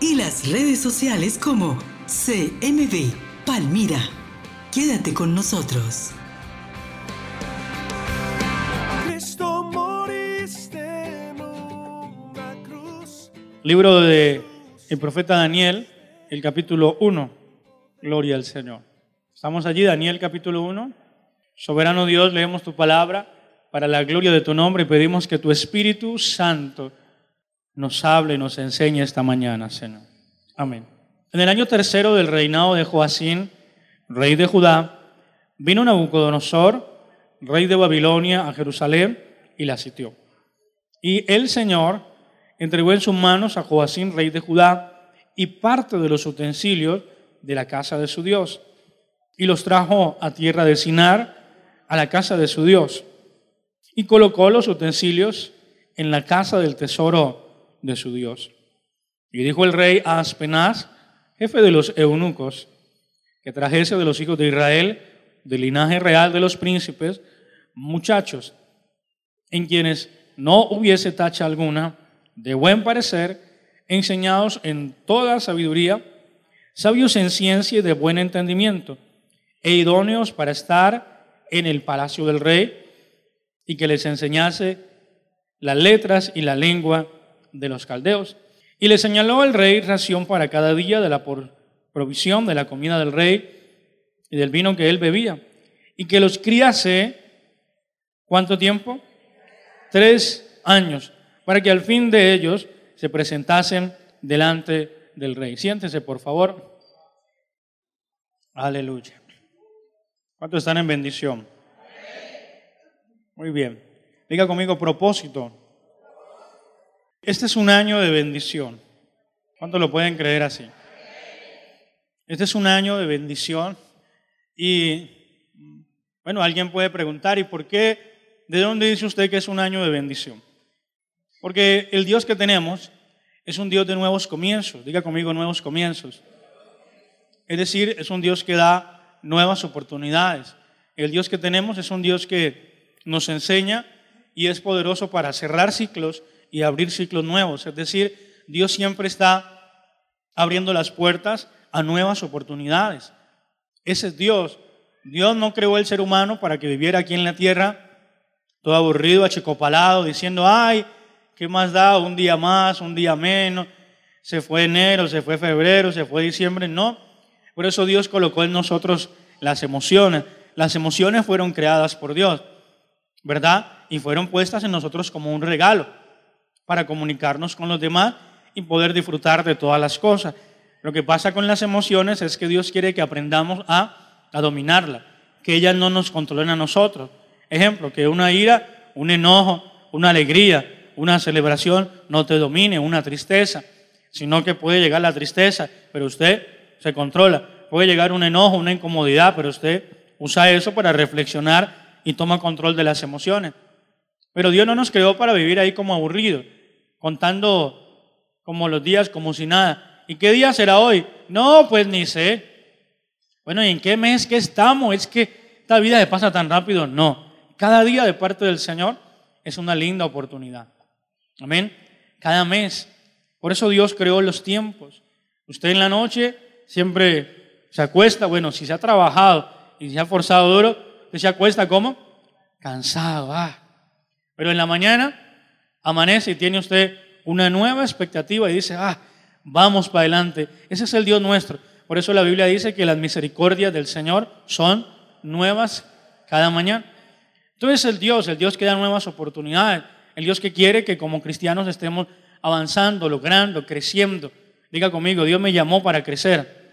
y las redes sociales como CMB Palmira. Quédate con nosotros. Libro de el profeta Daniel, el capítulo 1. Gloria al Señor. Estamos allí, Daniel capítulo 1. Soberano Dios, leemos tu palabra para la gloria de tu nombre y pedimos que tu Espíritu Santo nos hable y nos enseñe esta mañana, Señor. Amén. En el año tercero del reinado de Joacín, rey de Judá, vino Nabucodonosor, rey de Babilonia, a Jerusalén y la sitió. Y el Señor entregó en sus manos a Joacín, rey de Judá, y parte de los utensilios de la casa de su Dios, y los trajo a tierra de Sinar, a la casa de su Dios y colocó los utensilios en la casa del tesoro de su Dios. Y dijo el rey a Aspenaz, jefe de los eunucos, que trajese de los hijos de Israel, del linaje real de los príncipes, muchachos, en quienes no hubiese tacha alguna, de buen parecer, enseñados en toda sabiduría, sabios en ciencia y de buen entendimiento, e idóneos para estar en el palacio del rey, y que les enseñase las letras y la lengua de los caldeos. Y le señaló al rey ración para cada día de la provisión de la comida del rey y del vino que él bebía. Y que los criase, ¿cuánto tiempo? Tres años, para que al fin de ellos se presentasen delante del rey. Siéntese, por favor. Aleluya. ¿Cuántos están en bendición? Muy bien. Diga conmigo propósito. Este es un año de bendición. ¿Cuántos lo pueden creer así? Este es un año de bendición y, bueno, alguien puede preguntar, ¿y por qué? ¿De dónde dice usted que es un año de bendición? Porque el Dios que tenemos es un Dios de nuevos comienzos. Diga conmigo nuevos comienzos. Es decir, es un Dios que da nuevas oportunidades. El Dios que tenemos es un Dios que nos enseña y es poderoso para cerrar ciclos y abrir ciclos nuevos. Es decir, Dios siempre está abriendo las puertas a nuevas oportunidades. Ese es Dios. Dios no creó el ser humano para que viviera aquí en la tierra todo aburrido, achicopalado, diciendo, ay, ¿qué más da? Un día más, un día menos. Se fue enero, se fue febrero, se fue diciembre. No. Por eso Dios colocó en nosotros las emociones. Las emociones fueron creadas por Dios. ¿verdad? Y fueron puestas en nosotros como un regalo para comunicarnos con los demás y poder disfrutar de todas las cosas. Lo que pasa con las emociones es que Dios quiere que aprendamos a, a dominarla, que ellas no nos controlen a nosotros. Ejemplo, que una ira, un enojo, una alegría, una celebración no te domine, una tristeza, sino que puede llegar la tristeza, pero usted se controla. Puede llegar un enojo, una incomodidad, pero usted usa eso para reflexionar y toma control de las emociones. Pero Dios no nos creó para vivir ahí como aburridos, contando como los días como si nada. ¿Y qué día será hoy? No, pues ni sé. Bueno, ¿y en qué mes que estamos? Es que esta vida se pasa tan rápido. No. Cada día de parte del Señor es una linda oportunidad. Amén. Cada mes. Por eso Dios creó los tiempos. Usted en la noche siempre se acuesta, bueno, si se ha trabajado y se ha forzado duro, se acuesta como cansado. Ah. Pero en la mañana amanece y tiene usted una nueva expectativa y dice, ah, vamos para adelante. Ese es el Dios nuestro. Por eso la Biblia dice que las misericordias del Señor son nuevas cada mañana. Entonces el Dios, el Dios que da nuevas oportunidades, el Dios que quiere que como cristianos estemos avanzando, logrando, creciendo. Diga conmigo, Dios me llamó para crecer.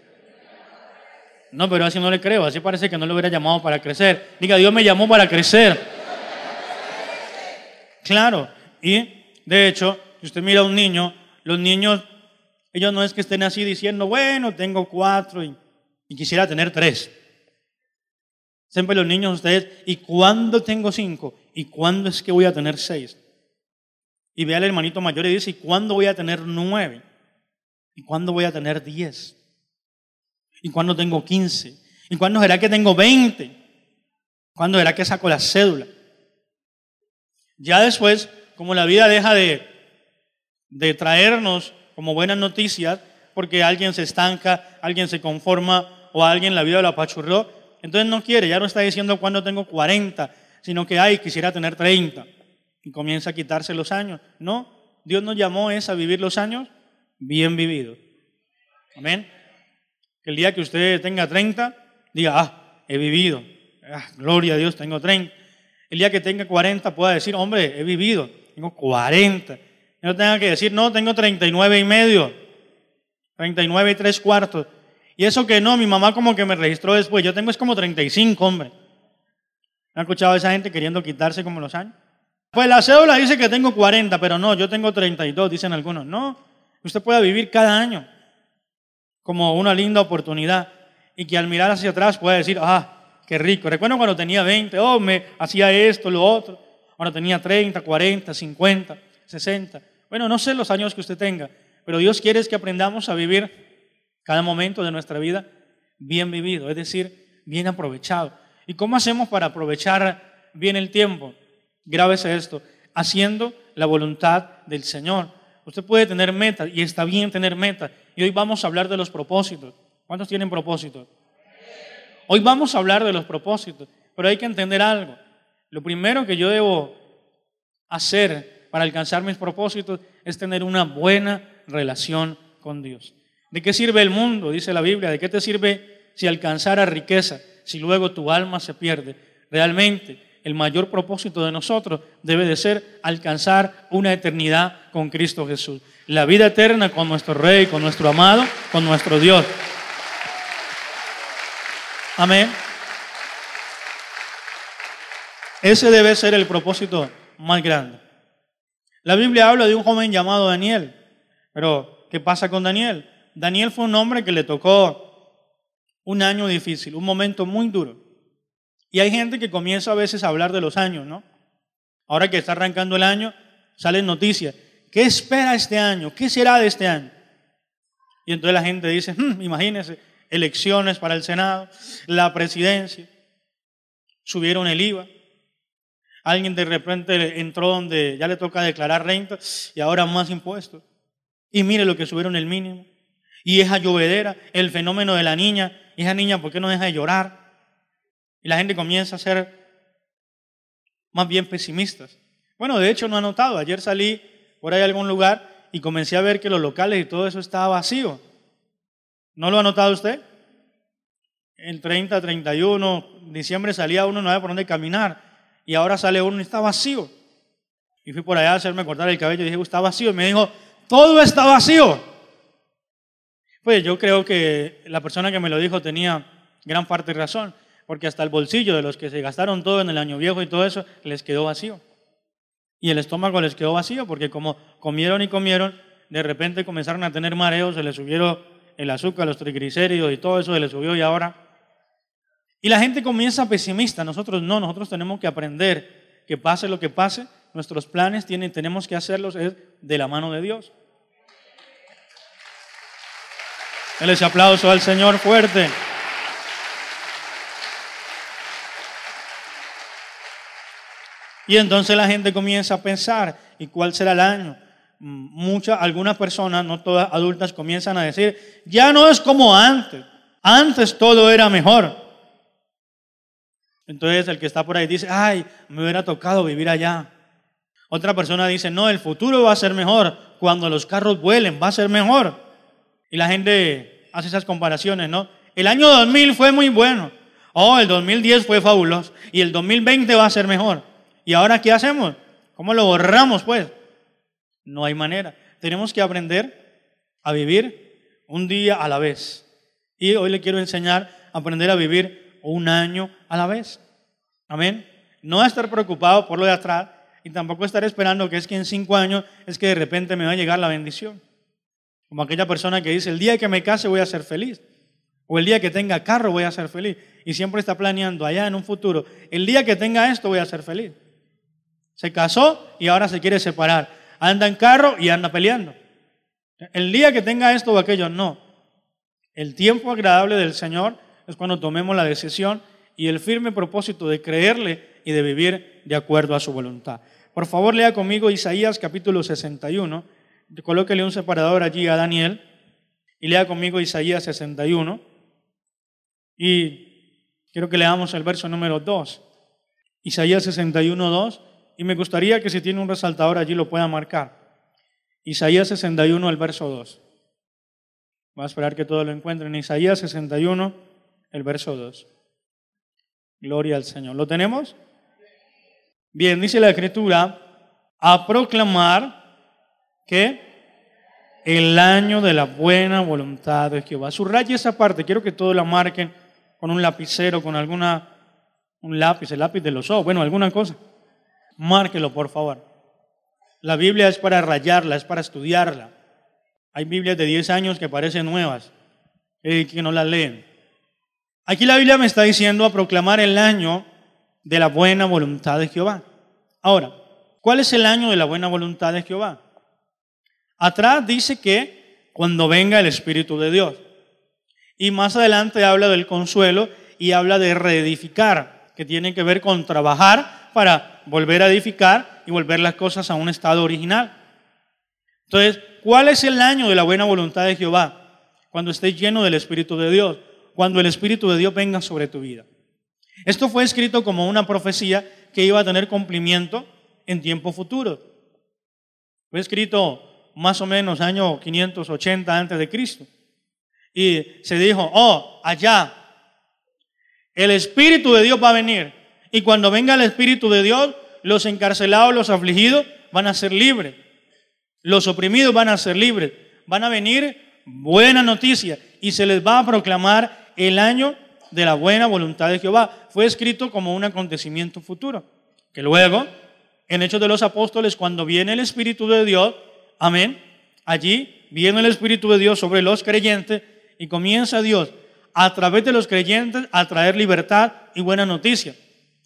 No, pero así no le creo, así parece que no le hubiera llamado para crecer. Diga, Dios me llamó para crecer. Claro, y de hecho, si usted mira a un niño, los niños Ellos no es que estén así diciendo, bueno, tengo cuatro y, quisiera tener tres. Siempre los niños ustedes, ¿y cuándo tengo cinco? ¿Y cuándo es que voy a tener seis? Y ve al hermanito mayor y dice, ¿y cuándo voy a tener nueve? ¿Y cuándo voy a tener diez? ¿Y cuándo tengo quince? ¿Y cuándo será que tengo veinte? ¿Cuándo será que saco la cédula? Ya después, como la vida deja de, de traernos como buenas noticias, porque alguien se estanca, alguien se conforma o alguien la vida lo apachurró, entonces no quiere, ya no está diciendo cuándo tengo 40, sino que, ay, quisiera tener 30 y comienza a quitarse los años. No, Dios nos llamó es a vivir los años bien vividos. Amén. Que el día que usted tenga 30, diga, ah, he vivido. Ah, gloria a Dios, tengo 30. El día que tenga 40 pueda decir, hombre, he vivido, tengo 40. no tenga que decir, no, tengo 39 y medio, 39 y tres cuartos. Y eso que no, mi mamá como que me registró después, yo tengo es como 35, hombre. ¿Han escuchado a esa gente queriendo quitarse como los años? Pues la cédula dice que tengo 40, pero no, yo tengo 32, dicen algunos. No, usted puede vivir cada año como una linda oportunidad y que al mirar hacia atrás pueda decir, ah, qué rico. Recuerdo cuando tenía 20, oh, me hacía esto, lo otro. Ahora tenía 30, 40, 50, 60. Bueno, no sé los años que usted tenga, pero Dios quiere que aprendamos a vivir cada momento de nuestra vida bien vivido, es decir, bien aprovechado. ¿Y cómo hacemos para aprovechar bien el tiempo? Grábese esto, haciendo la voluntad del Señor. Usted puede tener metas y está bien tener metas. Y hoy vamos a hablar de los propósitos. ¿Cuántos tienen propósitos? Hoy vamos a hablar de los propósitos, pero hay que entender algo. Lo primero que yo debo hacer para alcanzar mis propósitos es tener una buena relación con Dios. ¿De qué sirve el mundo? Dice la Biblia. ¿De qué te sirve si alcanzara riqueza, si luego tu alma se pierde? Realmente el mayor propósito de nosotros debe de ser alcanzar una eternidad con Cristo Jesús. La vida eterna con nuestro Rey, con nuestro amado, con nuestro Dios. Amén. Ese debe ser el propósito más grande. La Biblia habla de un joven llamado Daniel. Pero, ¿qué pasa con Daniel? Daniel fue un hombre que le tocó un año difícil, un momento muy duro. Y hay gente que comienza a veces a hablar de los años, ¿no? Ahora que está arrancando el año, salen noticias. ¿Qué espera este año? ¿Qué será de este año? Y entonces la gente dice, hmm, imagínense, elecciones para el Senado, la presidencia, subieron el IVA. Alguien de repente entró donde ya le toca declarar renta y ahora más impuestos. Y mire lo que subieron el mínimo. Y esa llovedera, el fenómeno de la niña, esa niña, ¿por qué no deja de llorar? Y la gente comienza a ser más bien pesimistas. Bueno, de hecho no ha notado. Ayer salí por ahí a algún lugar y comencé a ver que los locales y todo eso estaba vacío. ¿No lo ha notado usted? El 30, 31, diciembre salía uno, no había por dónde caminar. Y ahora sale uno y está vacío. Y fui por allá a hacerme cortar el cabello y dije, está vacío. Y me dijo, todo está vacío. Pues yo creo que la persona que me lo dijo tenía gran parte de razón porque hasta el bolsillo de los que se gastaron todo en el año viejo y todo eso les quedó vacío. Y el estómago les quedó vacío porque como comieron y comieron, de repente comenzaron a tener mareos, se les subieron el azúcar, los triglicéridos y todo eso se les subió y ahora... Y la gente comienza pesimista, nosotros no, nosotros tenemos que aprender que pase lo que pase, nuestros planes tienen, tenemos que hacerlos de la mano de Dios. Denle ese aplauso al Señor fuerte. Y entonces la gente comienza a pensar, ¿y cuál será el año? Muchas, algunas personas, no todas adultas, comienzan a decir, ya no es como antes, antes todo era mejor. Entonces el que está por ahí dice, ay, me hubiera tocado vivir allá. Otra persona dice, no, el futuro va a ser mejor, cuando los carros vuelen, va a ser mejor. Y la gente hace esas comparaciones, ¿no? El año 2000 fue muy bueno, oh, el 2010 fue fabuloso, y el 2020 va a ser mejor. ¿Y ahora qué hacemos? ¿Cómo lo borramos pues? No hay manera. Tenemos que aprender a vivir un día a la vez. Y hoy le quiero enseñar a aprender a vivir un año a la vez. Amén. No estar preocupado por lo de atrás y tampoco estar esperando que es que en cinco años es que de repente me va a llegar la bendición. Como aquella persona que dice, el día que me case voy a ser feliz. O el día que tenga carro voy a ser feliz. Y siempre está planeando allá en un futuro, el día que tenga esto voy a ser feliz. Se casó y ahora se quiere separar. Anda en carro y anda peleando. El día que tenga esto o aquello, no. El tiempo agradable del Señor es cuando tomemos la decisión y el firme propósito de creerle y de vivir de acuerdo a su voluntad. Por favor, lea conmigo Isaías capítulo 61 colóquele un separador allí a Daniel y lea conmigo Isaías 61. Y quiero que leamos el verso número 2. Isaías 61, 2. Y me gustaría que si tiene un resaltador allí lo pueda marcar. Isaías 61, el verso 2. Va a esperar que todo lo encuentren. Isaías 61, el verso 2. Gloria al Señor. ¿Lo tenemos? Bien, dice la escritura, a proclamar que el año de la buena voluntad de Jehová. Subraya esa parte, quiero que todos la marquen con un lapicero, con alguna, un lápiz, el lápiz de los ojos, bueno, alguna cosa. Márquelo, por favor. La Biblia es para rayarla, es para estudiarla. Hay Biblias de 10 años que parecen nuevas y que no las leen. Aquí la Biblia me está diciendo a proclamar el año de la buena voluntad de Jehová. Ahora, ¿cuál es el año de la buena voluntad de Jehová? Atrás dice que cuando venga el Espíritu de Dios. Y más adelante habla del consuelo y habla de reedificar, que tiene que ver con trabajar para volver a edificar y volver las cosas a un estado original. Entonces, ¿cuál es el año de la buena voluntad de Jehová? Cuando estés lleno del Espíritu de Dios, cuando el Espíritu de Dios venga sobre tu vida. Esto fue escrito como una profecía que iba a tener cumplimiento en tiempo futuro. Fue escrito más o menos año 580 antes de Cristo. Y se dijo, oh, allá, el Espíritu de Dios va a venir. Y cuando venga el Espíritu de Dios, los encarcelados, los afligidos van a ser libres. Los oprimidos van a ser libres. Van a venir buena noticia y se les va a proclamar el año de la buena voluntad de Jehová. Fue escrito como un acontecimiento futuro. Que luego, en Hechos de los Apóstoles, cuando viene el Espíritu de Dios, Amén. Allí viene el Espíritu de Dios sobre los creyentes y comienza Dios a través de los creyentes a traer libertad y buena noticia.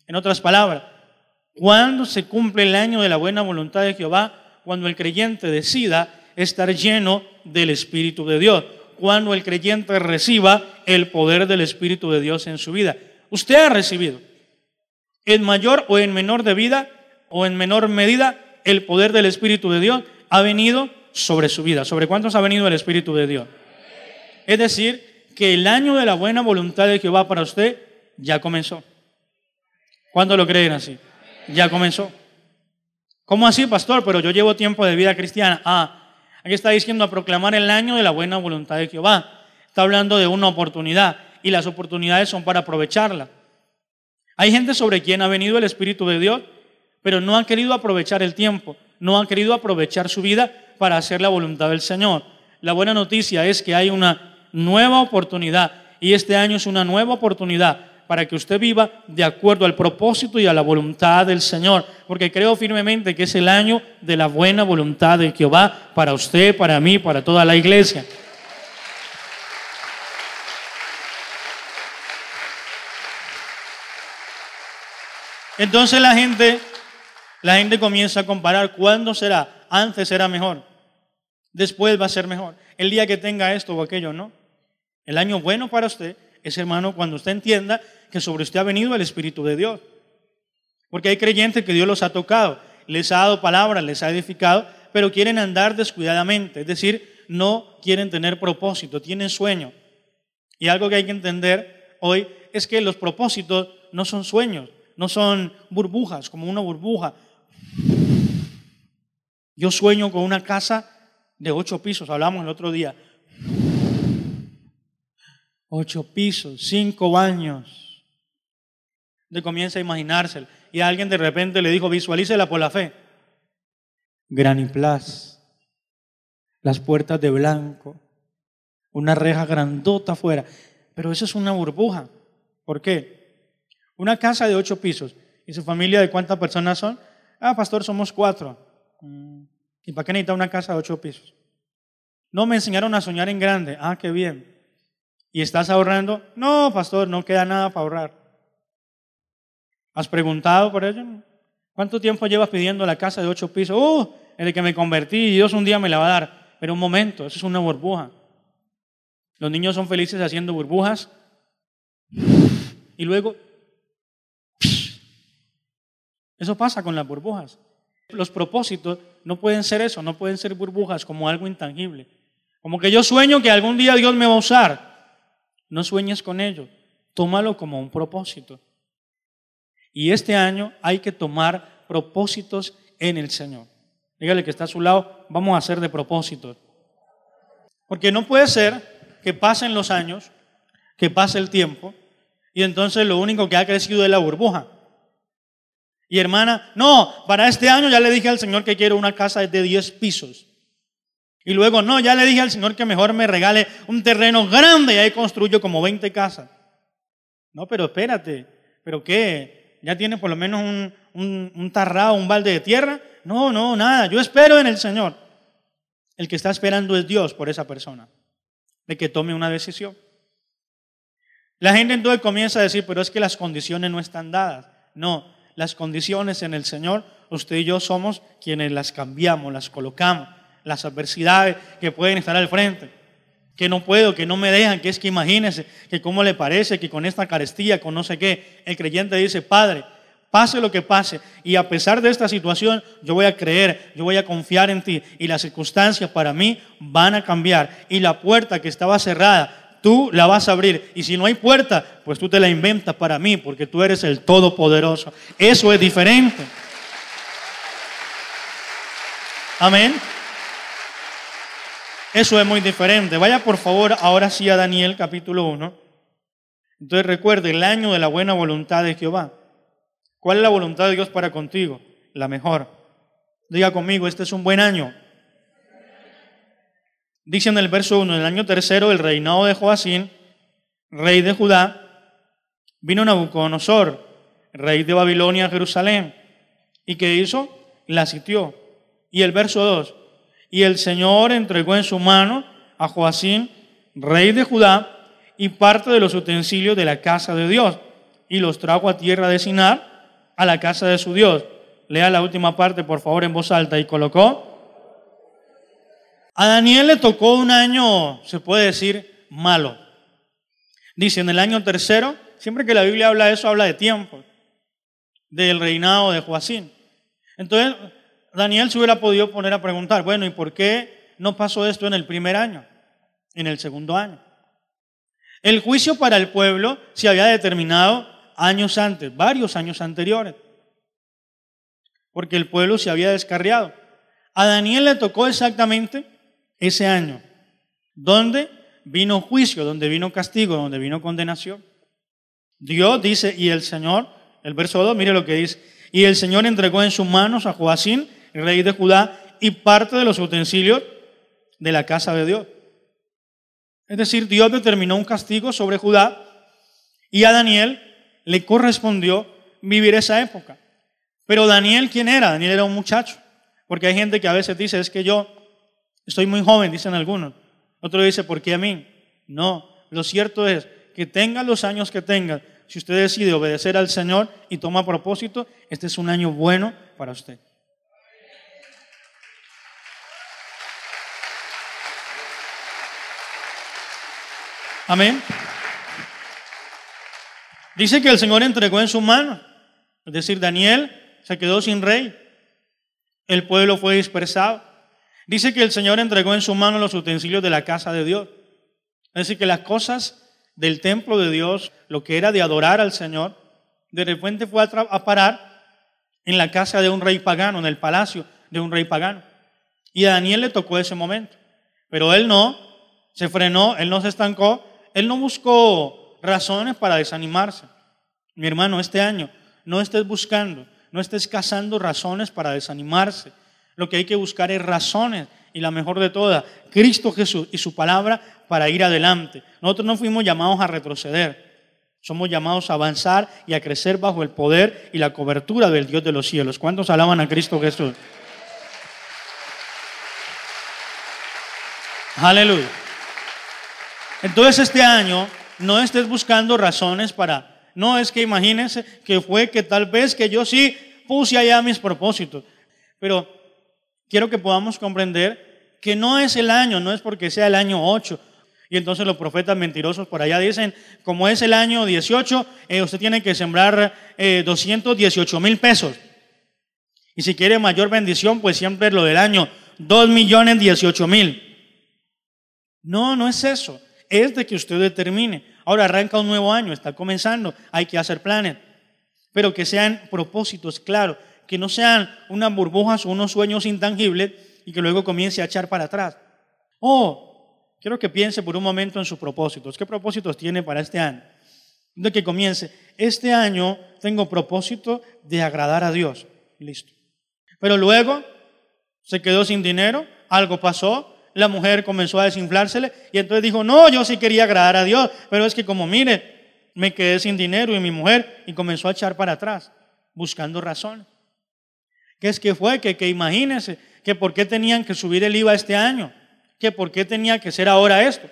En otras palabras, cuando se cumple el año de la buena voluntad de Jehová, cuando el creyente decida estar lleno del Espíritu de Dios, cuando el creyente reciba el poder del Espíritu de Dios en su vida. Usted ha recibido en mayor o en menor de vida o en menor medida el poder del Espíritu de Dios ha venido sobre su vida. ¿Sobre cuántos ha venido el Espíritu de Dios? Es decir, que el año de la buena voluntad de Jehová para usted ya comenzó. ¿Cuántos lo creen así? Ya comenzó. ¿Cómo así, pastor? Pero yo llevo tiempo de vida cristiana. Ah, aquí está diciendo a proclamar el año de la buena voluntad de Jehová. Está hablando de una oportunidad y las oportunidades son para aprovecharla. Hay gente sobre quien ha venido el Espíritu de Dios, pero no han querido aprovechar el tiempo no han querido aprovechar su vida para hacer la voluntad del Señor. La buena noticia es que hay una nueva oportunidad y este año es una nueva oportunidad para que usted viva de acuerdo al propósito y a la voluntad del Señor, porque creo firmemente que es el año de la buena voluntad de Jehová para usted, para mí, para toda la iglesia. Entonces la gente la gente comienza a comparar cuándo será. Antes era mejor. Después va a ser mejor. El día que tenga esto o aquello, no. El año bueno para usted es, hermano, cuando usted entienda que sobre usted ha venido el Espíritu de Dios. Porque hay creyentes que Dios los ha tocado, les ha dado palabras, les ha edificado, pero quieren andar descuidadamente. Es decir, no quieren tener propósito, tienen sueño. Y algo que hay que entender hoy es que los propósitos no son sueños, no son burbujas, como una burbuja yo sueño con una casa de ocho pisos, hablamos el otro día. Ocho pisos, cinco baños. De comienza a imaginárselo. Y alguien de repente le dijo, visualícela por la fe. Graniplas, las puertas de blanco, una reja grandota afuera. Pero eso es una burbuja. ¿Por qué? Una casa de ocho pisos. ¿Y su familia de cuántas personas son? Ah, pastor, somos cuatro. ¿Y para qué necesita una casa de ocho pisos? No me enseñaron a soñar en grande. Ah, qué bien. ¿Y estás ahorrando? No, pastor, no queda nada para ahorrar. ¿Has preguntado por ello? ¿Cuánto tiempo llevas pidiendo la casa de ocho pisos? Uh, el que me convertí, Dios un día me la va a dar. Pero un momento, eso es una burbuja. Los niños son felices haciendo burbujas y luego eso pasa con las burbujas. Los propósitos no pueden ser eso, no pueden ser burbujas como algo intangible. Como que yo sueño que algún día Dios me va a usar. No sueñes con ello, tómalo como un propósito. Y este año hay que tomar propósitos en el Señor. Dígale que está a su lado, vamos a hacer de propósitos. Porque no puede ser que pasen los años, que pase el tiempo, y entonces lo único que ha crecido es la burbuja. Y hermana, no, para este año ya le dije al Señor que quiero una casa de 10 pisos. Y luego, no, ya le dije al Señor que mejor me regale un terreno grande y ahí construyo como 20 casas. No, pero espérate, ¿pero qué? ¿Ya tienes por lo menos un, un, un tarrado, un balde de tierra? No, no, nada, yo espero en el Señor. El que está esperando es Dios por esa persona, de que tome una decisión. La gente entonces comienza a decir, pero es que las condiciones no están dadas. No, las condiciones en el Señor, usted y yo somos quienes las cambiamos, las colocamos, las adversidades que pueden estar al frente, que no puedo, que no me dejan, que es que imagínese, que cómo le parece que con esta carestía, con no sé qué, el creyente dice, Padre, pase lo que pase, y a pesar de esta situación, yo voy a creer, yo voy a confiar en ti, y las circunstancias para mí van a cambiar, y la puerta que estaba cerrada tú la vas a abrir. Y si no hay puerta, pues tú te la inventas para mí, porque tú eres el Todopoderoso. Eso es diferente. Amén. Eso es muy diferente. Vaya por favor ahora sí a Daniel capítulo 1. Entonces recuerde, el año de la buena voluntad de Jehová. ¿Cuál es la voluntad de Dios para contigo? La mejor. Diga conmigo, este es un buen año. Dice en el verso 1, en el año tercero del reinado de Joacín, rey de Judá, vino Nabucodonosor, rey de Babilonia a Jerusalén. ¿Y qué hizo? La sitió. Y el verso 2, y el Señor entregó en su mano a Joacín, rey de Judá, y parte de los utensilios de la casa de Dios, y los trajo a tierra de Sinar, a la casa de su Dios. Lea la última parte, por favor, en voz alta, y colocó a Daniel le tocó un año, se puede decir, malo. Dice, en el año tercero, siempre que la Biblia habla de eso, habla de tiempo, del reinado de Joacín. Entonces, Daniel se hubiera podido poner a preguntar, bueno, ¿y por qué no pasó esto en el primer año, en el segundo año? El juicio para el pueblo se había determinado años antes, varios años anteriores, porque el pueblo se había descarriado. A Daniel le tocó exactamente ese año, donde vino juicio, donde vino castigo, donde vino condenación. Dios dice, y el Señor, el verso 2, mire lo que dice, y el Señor entregó en sus manos a Joacín, rey de Judá, y parte de los utensilios de la casa de Dios. Es decir, Dios determinó un castigo sobre Judá y a Daniel le correspondió vivir esa época. Pero Daniel, ¿quién era? Daniel era un muchacho. Porque hay gente que a veces dice, es que yo Estoy muy joven, dicen algunos. Otro dice, ¿por qué a mí? No, lo cierto es que tenga los años que tenga, si usted decide obedecer al Señor y toma propósito, este es un año bueno para usted. Amén. Dice que el Señor entregó en su mano, es decir, Daniel se quedó sin rey, el pueblo fue dispersado. Dice que el Señor entregó en su mano los utensilios de la casa de Dios. Es decir, que las cosas del templo de Dios, lo que era de adorar al Señor, de repente fue a, parar en la casa de un rey pagano, en el palacio de un rey pagano. Y a Daniel le tocó ese momento. Pero él no, se frenó, él no se estancó, él no buscó razones para desanimarse. Mi hermano, este año no estés buscando, no estés cazando razones para desanimarse lo que hay que buscar es razones y la mejor de todas, Cristo Jesús y su palabra para ir adelante. Nosotros no fuimos llamados a retroceder, somos llamados a avanzar y a crecer bajo el poder y la cobertura del Dios de los cielos. ¿Cuántos alaban a Cristo Jesús? Aleluya. Entonces este año no estés buscando razones para, no es que imagínense que fue que tal vez que yo sí puse allá mis propósitos, pero quiero que podamos comprender que no es el año, no es porque sea el año 8. Y entonces los profetas mentirosos por allá dicen, como es el año 18, eh, usted tiene que sembrar 218 eh, mil pesos. Y si quiere mayor bendición, pues siempre lo del año, 2 millones 18 mil. No, no es eso. Es de que usted determine. Ahora arranca un nuevo año, está comenzando, hay que hacer planes. Pero que sean propósitos claros, que no sean unas burbujas o unos sueños intangibles y que luego comience a echar para atrás. Oh, quiero que piense por un momento en sus propósitos. ¿Qué propósitos tiene para este año? De que comience, este año tengo propósito de agradar a Dios. Listo. Pero luego se quedó sin dinero, algo pasó, la mujer comenzó a desinflársele y entonces dijo, no, yo sí quería agradar a Dios, pero es que como mire, me quedé sin dinero y mi mujer y comenzó a echar para atrás, buscando razones. ¿Qué es que fue? Que, que imagínense, que por qué tenían que subir el IVA este año, que por qué tenía que ser ahora esto,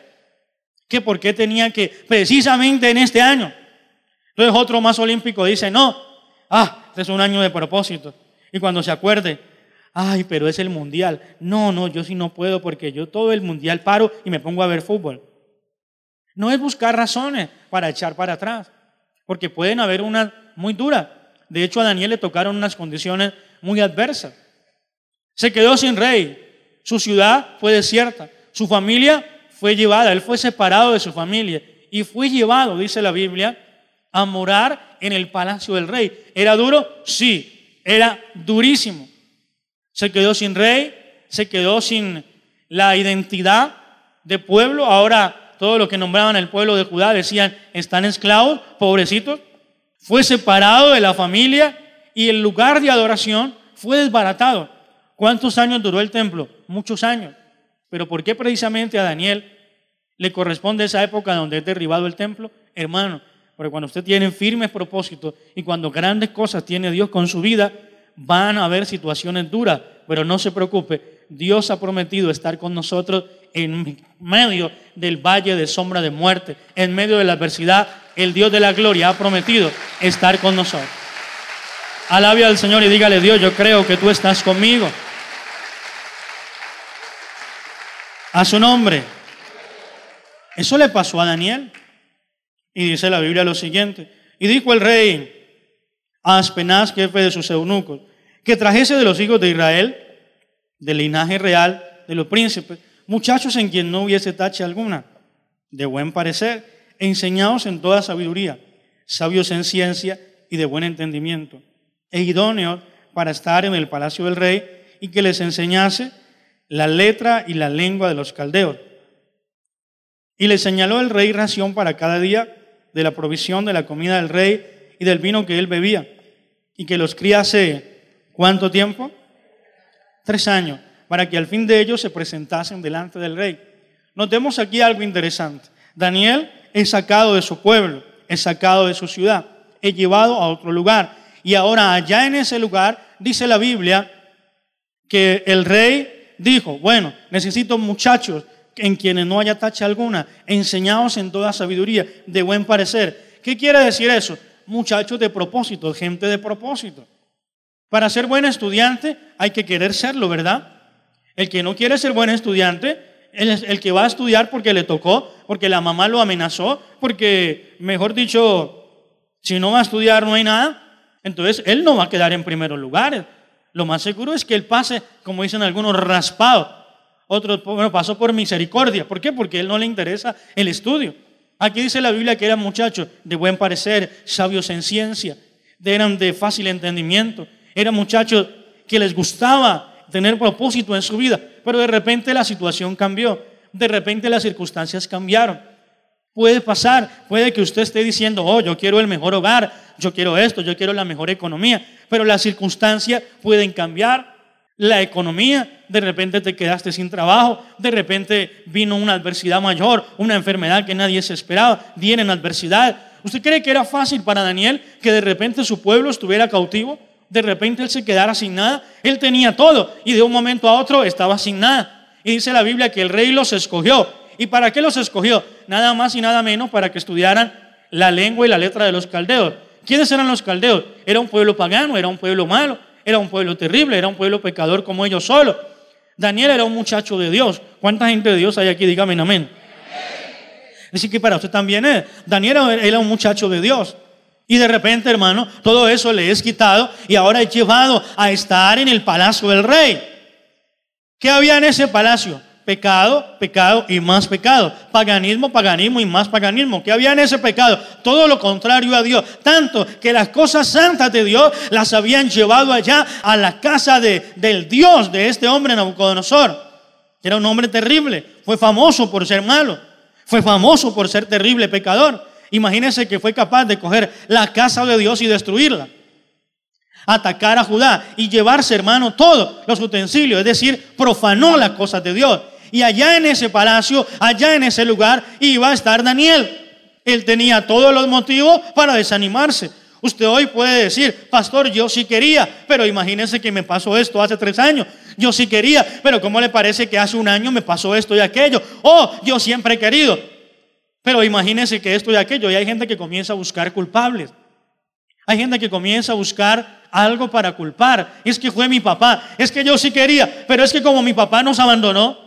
que por qué tenía que, precisamente en este año. Entonces otro más olímpico dice, no, ah, este es un año de propósito. Y cuando se acuerde, ay, pero es el mundial. No, no, yo sí no puedo porque yo todo el mundial paro y me pongo a ver fútbol. No es buscar razones para echar para atrás, porque pueden haber unas muy duras. De hecho, a Daniel le tocaron unas condiciones muy adversa. Se quedó sin rey, su ciudad fue desierta, su familia fue llevada, él fue separado de su familia y fue llevado, dice la Biblia, a morar en el palacio del rey. ¿Era duro? Sí, era durísimo. Se quedó sin rey, se quedó sin la identidad de pueblo. Ahora todo lo que nombraban el pueblo de Judá decían, están esclavos, pobrecitos. Fue separado de la familia y el lugar de adoración fue desbaratado. ¿Cuántos años duró el templo? Muchos años. Pero ¿por qué precisamente a Daniel le corresponde esa época donde es derribado el templo? Hermano, porque cuando usted tiene firmes propósitos y cuando grandes cosas tiene Dios con su vida, van a haber situaciones duras, pero no se preocupe, Dios ha prometido estar con nosotros en medio del valle de sombra de muerte, en medio de la adversidad, el Dios de la gloria ha prometido estar con nosotros. Alabe al Señor y dígale, Dios, yo creo que tú estás conmigo. A su nombre. Eso le pasó a Daniel. Y dice la Biblia lo siguiente. Y dijo el rey a Aspenaz, jefe de sus eunucos, que trajese de los hijos de Israel, del linaje real, de los príncipes, muchachos en quien no hubiese tacha alguna, de buen parecer, enseñados en toda sabiduría, sabios en ciencia y de buen entendimiento e idóneos para estar en el palacio del rey y que les enseñase la letra y la lengua de los caldeos. Y le señaló el rey ración para cada día de la provisión de la comida del rey y del vino que él bebía, y que los criase cuánto tiempo? Tres años, para que al fin de ellos se presentasen delante del rey. Notemos aquí algo interesante. Daniel es sacado de su pueblo, es sacado de su ciudad, es llevado a otro lugar y ahora allá en ese lugar dice la Biblia que el rey dijo, bueno, necesito muchachos en quienes no haya tacha alguna, enseñados en toda sabiduría, de buen parecer. ¿Qué quiere decir eso? Muchachos de propósito, gente de propósito. Para ser buen estudiante hay que querer serlo, ¿verdad? El que no quiere ser buen estudiante es el que va a estudiar porque le tocó, porque la mamá lo amenazó, porque, mejor dicho, si no va a estudiar no hay nada. Entonces, él no va a quedar en primeros lugares. Lo más seguro es que él pase, como dicen algunos, raspado. Otro, bueno, pasó por misericordia. ¿Por qué? Porque a él no le interesa el estudio. Aquí dice la Biblia que eran muchachos de buen parecer, sabios en ciencia, eran de fácil entendimiento, eran muchachos que les gustaba tener propósito en su vida, pero de repente la situación cambió, de repente las circunstancias cambiaron. Puede pasar, puede que usted esté diciendo, oh, yo quiero el mejor hogar, yo quiero esto, yo quiero la mejor economía, pero las circunstancias pueden cambiar. La economía, de repente te quedaste sin trabajo, de repente vino una adversidad mayor, una enfermedad que nadie se esperaba, vienen adversidad. ¿Usted cree que era fácil para Daniel que de repente su pueblo estuviera cautivo? De repente él se quedara sin nada. Él tenía todo y de un momento a otro estaba sin nada. Y dice la Biblia que el rey los escogió. ¿Y para qué los escogió? Nada más y nada menos para que estudiaran la lengua y la letra de los caldeos. ¿Quiénes eran los caldeos? Era un pueblo pagano, era un pueblo malo, era un pueblo terrible, era un pueblo pecador como ellos solos. Daniel era un muchacho de Dios. ¿Cuánta gente de Dios hay aquí? Dígame amén. Así que para usted también es. Daniel era un muchacho de Dios. Y de repente, hermano, todo eso le es quitado y ahora es llevado a estar en el palacio del rey. ¿Qué había en ese palacio? Pecado, pecado y más pecado. Paganismo, paganismo y más paganismo. ¿Qué había en ese pecado? Todo lo contrario a Dios. Tanto que las cosas santas de Dios las habían llevado allá a la casa de, del Dios de este hombre Nabucodonosor. Era un hombre terrible. Fue famoso por ser malo. Fue famoso por ser terrible pecador. Imagínense que fue capaz de coger la casa de Dios y destruirla. Atacar a Judá y llevarse, hermano, todos los utensilios. Es decir, profanó las cosas de Dios. Y allá en ese palacio, allá en ese lugar, iba a estar Daniel. Él tenía todos los motivos para desanimarse. Usted hoy puede decir, pastor, yo sí quería, pero imagínense que me pasó esto hace tres años. Yo sí quería, pero ¿cómo le parece que hace un año me pasó esto y aquello? Oh, yo siempre he querido. Pero imagínense que esto y aquello, y hay gente que comienza a buscar culpables. Hay gente que comienza a buscar algo para culpar. Es que fue mi papá, es que yo sí quería, pero es que como mi papá nos abandonó,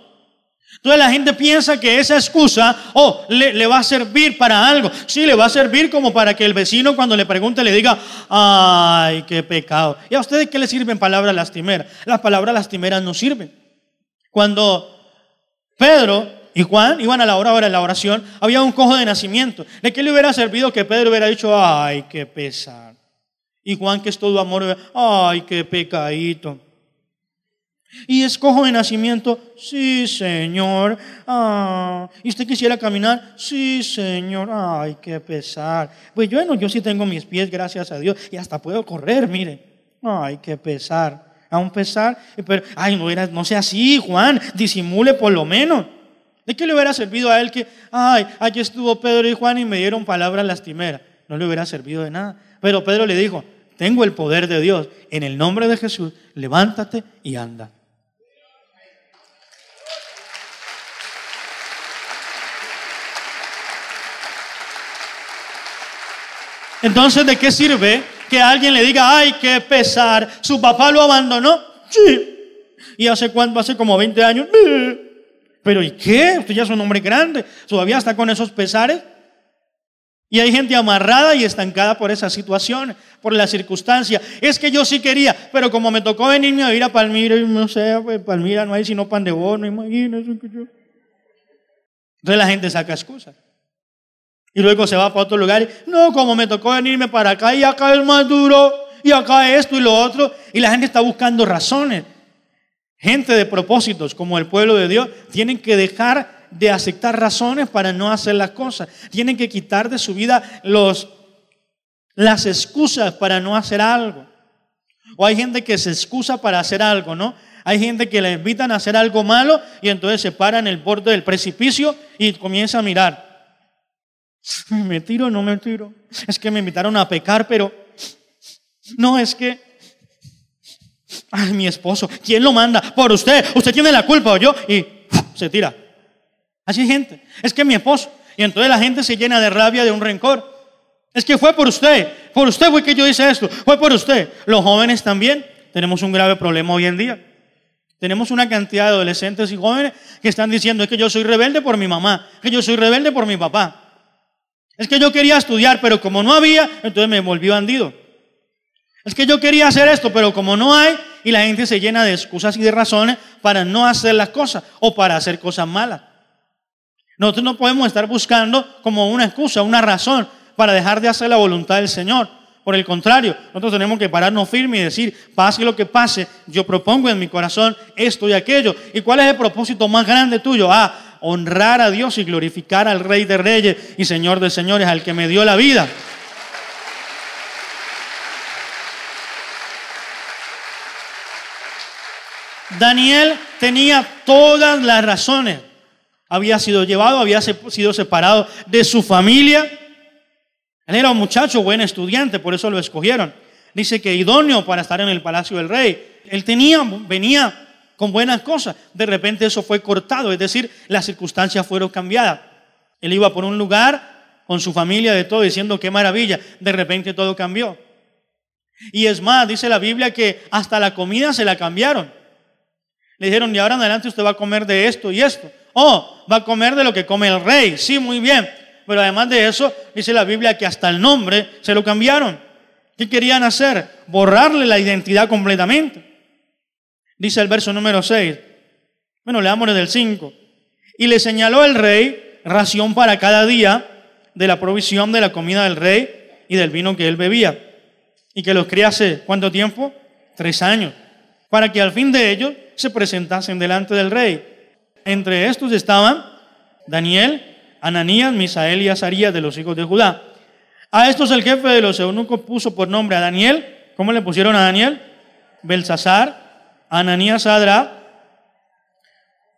entonces la gente piensa que esa excusa, oh, le, le, va a servir para algo. Sí, le va a servir como para que el vecino cuando le pregunte le diga, ay, qué pecado. ¿Y a ustedes qué le sirven palabras lastimeras? Las palabras lastimeras no sirven. Cuando Pedro y Juan iban a la hora de la oración, había un cojo de nacimiento. ¿De qué le hubiera servido que Pedro hubiera dicho, ay, qué pesar? Y Juan, que es todo amor, ay, qué pecadito. Y es cojo de nacimiento, sí, Señor. Ah, ¿Y usted quisiera caminar? Sí, Señor. Ay, qué pesar. Pues bueno, yo sí tengo mis pies, gracias a Dios, y hasta puedo correr, mire. Ay, qué pesar. A un pesar, pero, ay, no, era, no sea así, Juan, disimule por lo menos. ¿De qué le hubiera servido a él que, ay, aquí estuvo Pedro y Juan y me dieron palabras lastimeras? No le hubiera servido de nada. Pero Pedro le dijo, tengo el poder de Dios. En el nombre de Jesús, levántate y anda. Entonces, ¿de qué sirve que alguien le diga, ay, qué pesar, su papá lo abandonó? Sí. ¿Y hace cuánto? Hace como 20 años. Pero ¿y qué? Usted ya es un hombre grande. ¿Todavía está con esos pesares? Y hay gente amarrada y estancada por esa situación, por la circunstancia. Es que yo sí quería, pero como me tocó venirme a ir a Palmira, no sé, pues Palmira no hay sino pan de bono, imagínese que yo. Entonces la gente saca excusas. Y luego se va para otro lugar. No, como me tocó venirme para acá y acá es más duro, y acá esto y lo otro. Y la gente está buscando razones. Gente de propósitos como el pueblo de Dios tienen que dejar de aceptar razones para no hacer las cosas. Tienen que quitar de su vida los, las excusas para no hacer algo. O hay gente que se excusa para hacer algo, ¿no? Hay gente que le invitan a hacer algo malo y entonces se para en el borde del precipicio y comienza a mirar. ¿Me tiro no me tiro? Es que me invitaron a pecar, pero no es que Ay, mi esposo, ¿quién lo manda? Por usted, usted tiene la culpa o yo, y se tira. Así hay gente, es que mi esposo, y entonces la gente se llena de rabia, de un rencor. Es que fue por usted, por usted fue que yo hice esto, fue por usted. Los jóvenes también tenemos un grave problema hoy en día. Tenemos una cantidad de adolescentes y jóvenes que están diciendo, es que yo soy rebelde por mi mamá, que yo soy rebelde por mi papá. Es que yo quería estudiar, pero como no había, entonces me volví bandido. Es que yo quería hacer esto, pero como no hay, y la gente se llena de excusas y de razones para no hacer las cosas o para hacer cosas malas. Nosotros no podemos estar buscando como una excusa, una razón para dejar de hacer la voluntad del Señor. Por el contrario, nosotros tenemos que pararnos firmes y decir, pase lo que pase, yo propongo en mi corazón esto y aquello. ¿Y cuál es el propósito más grande tuyo? Ah, honrar a Dios y glorificar al Rey de Reyes y Señor de Señores, al que me dio la vida. Daniel tenía todas las razones. Había sido llevado, había sido separado de su familia. Él era un muchacho, buen estudiante, por eso lo escogieron. Dice que idóneo para estar en el palacio del rey. Él tenía, venía con buenas cosas. De repente eso fue cortado, es decir, las circunstancias fueron cambiadas. Él iba por un lugar con su familia de todo diciendo qué maravilla. De repente todo cambió. Y es más, dice la Biblia que hasta la comida se la cambiaron. Le dijeron, y ahora en adelante usted va a comer de esto y esto. Oh, va a comer de lo que come el rey. Sí, muy bien. Pero además de eso, dice la Biblia que hasta el nombre se lo cambiaron. ¿Qué querían hacer? Borrarle la identidad completamente. Dice el verso número 6. Bueno, leámosle del 5. Y le señaló el rey ración para cada día de la provisión de la comida del rey y del vino que él bebía. Y que los criase, ¿cuánto tiempo? Tres años. Para que al fin de ellos se presentasen delante del rey. Entre estos estaban Daniel, Ananías, Misael y Azarías de los hijos de Judá. A estos el jefe de los eunucos puso por nombre a Daniel. ¿Cómo le pusieron a Daniel? Belsasar, Ananías Adra,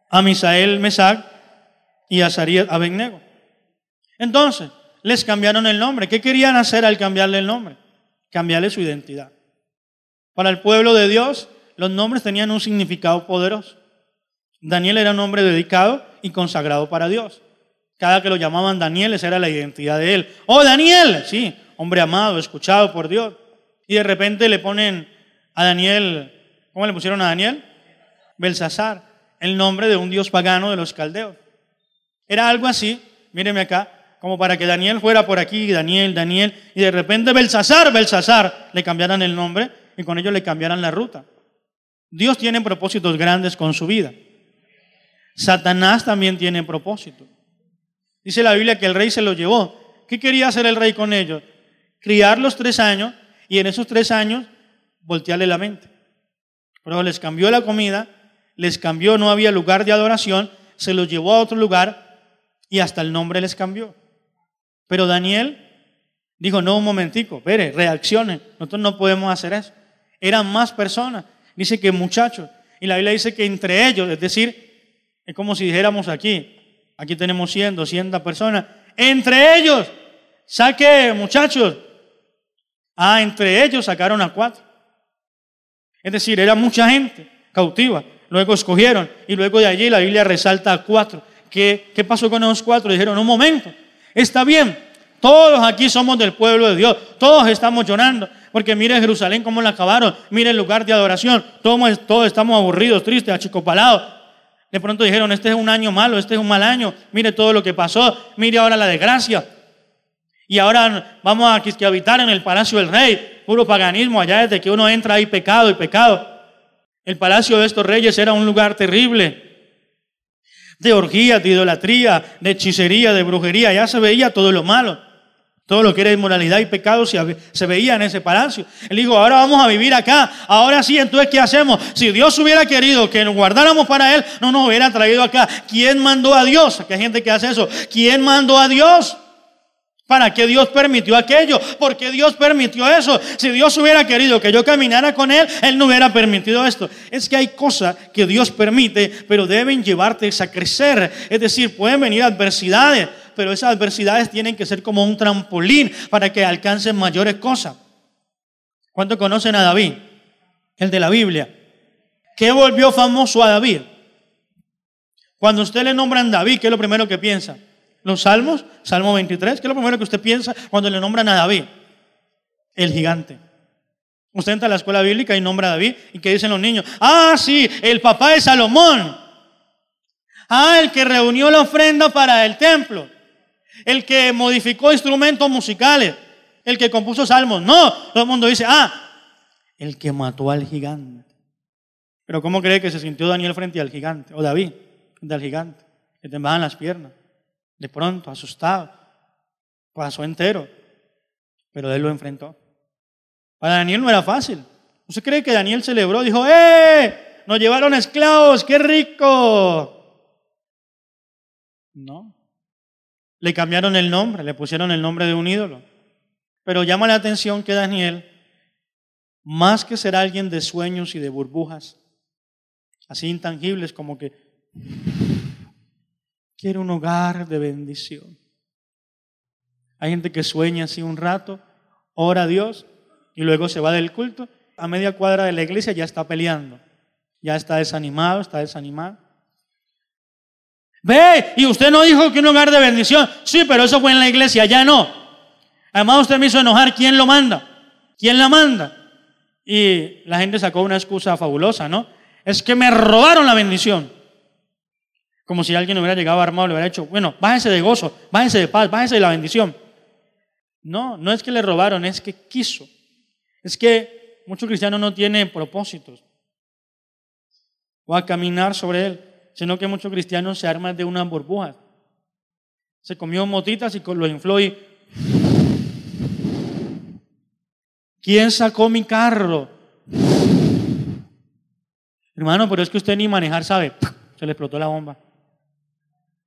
a Misael Mesac y a Azarías Abednego. Entonces, les cambiaron el nombre. ¿Qué querían hacer al cambiarle el nombre? Cambiarle su identidad. Para el pueblo de Dios, los nombres tenían un significado poderoso. Daniel era un hombre dedicado y consagrado para Dios. Cada que lo llamaban Daniel, esa era la identidad de él. ¡Oh, Daniel! Sí, hombre amado, escuchado por Dios. Y de repente le ponen a Daniel, ¿cómo le pusieron a Daniel? Belsasar, el nombre de un dios pagano de los caldeos. Era algo así, míreme acá, como para que Daniel fuera por aquí, Daniel, Daniel, y de repente Belsasar, Belsasar, le cambiaran el nombre y con ello le cambiaran la ruta. Dios tiene propósitos grandes con su vida. Satanás también tiene propósito. Dice la Biblia que el rey se lo llevó. ¿Qué quería hacer el rey con ellos? Criarlos tres años y en esos tres años voltearle la mente. Pero les cambió la comida, les cambió, no había lugar de adoración, se los llevó a otro lugar y hasta el nombre les cambió. Pero Daniel dijo, no, un momentico, espere, reaccionen, nosotros no podemos hacer eso. Eran más personas dice que muchachos. Y la Biblia dice que entre ellos, es decir, es como si dijéramos aquí, aquí tenemos 100, 200 personas, entre ellos, saque muchachos. Ah, entre ellos sacaron a cuatro. Es decir, era mucha gente cautiva. Luego escogieron y luego de allí la Biblia resalta a cuatro. ¿Qué, qué pasó con esos cuatro? Dijeron, un momento, está bien, todos aquí somos del pueblo de Dios, todos estamos llorando, porque mire Jerusalén cómo la acabaron, mire el lugar de adoración, todos, todos estamos aburridos, tristes, achicopalados. De pronto dijeron, este es un año malo, este es un mal año, mire todo lo que pasó, mire ahora la desgracia. Y ahora vamos a, que habitar en el palacio del rey, puro paganismo, allá desde que uno entra ahí pecado y pecado. El palacio de estos reyes era un lugar terrible, de orgías, de idolatría, de hechicería, de brujería, ya se veía todo lo malo. Todo lo que era inmoralidad y pecado se veía en ese palacio. Él dijo, ahora vamos a vivir acá. Ahora sí, entonces, ¿qué hacemos? Si Dios hubiera querido que nos guardáramos para Él, no nos hubiera traído acá. ¿Quién mandó a Dios? Aquí hay gente que hace eso. ¿Quién mandó a Dios? ¿Para qué Dios permitió aquello? ¿Por qué Dios permitió eso? Si Dios hubiera querido que yo caminara con Él, Él no hubiera permitido esto. Es que hay cosas que Dios permite, pero deben llevarte a crecer. Es decir, pueden venir adversidades, pero esas adversidades tienen que ser como un trampolín para que alcancen mayores cosas. ¿Cuánto conocen a David? El de la Biblia. ¿Qué volvió famoso a David? Cuando usted le nombran David, ¿qué es lo primero que piensa? Los salmos, Salmo 23, ¿qué es lo primero que usted piensa cuando le nombran a David? El gigante. Usted entra a la escuela bíblica y nombra a David y ¿qué dicen los niños? Ah, sí, el papá de Salomón. Ah, el que reunió la ofrenda para el templo el que modificó instrumentos musicales, el que compuso salmos. No, todo el mundo dice, ah, el que mató al gigante. Pero ¿cómo cree que se sintió Daniel frente al gigante? O David, frente al gigante. Le temblaban las piernas. De pronto, asustado. Pasó entero. Pero él lo enfrentó. Para Daniel no era fácil. ¿Usted cree que Daniel celebró? Dijo, ¡eh! Nos llevaron esclavos, qué rico. No. Le cambiaron el nombre, le pusieron el nombre de un ídolo. Pero llama la atención que Daniel, más que ser alguien de sueños y de burbujas, así intangibles como que quiere un hogar de bendición. Hay gente que sueña así un rato, ora a Dios y luego se va del culto. A media cuadra de la iglesia ya está peleando. Ya está desanimado, está desanimado. Ve, y usted no dijo que un hogar de bendición. Sí, pero eso fue en la iglesia, ya no. Además usted me hizo enojar, ¿quién lo manda? ¿Quién la manda? Y la gente sacó una excusa fabulosa, ¿no? Es que me robaron la bendición. Como si alguien hubiera llegado armado, le hubiera dicho, bueno, bájese de gozo, bájese de paz, bájese de la bendición. No, no es que le robaron, es que quiso. Es que muchos cristianos no tienen propósitos o a caminar sobre él, sino que muchos cristianos se arman de una burbuja. Se comió motitas y lo infló y... ¿Quién sacó mi carro? Hermano, pero es que usted ni manejar sabe. Se le explotó la bomba.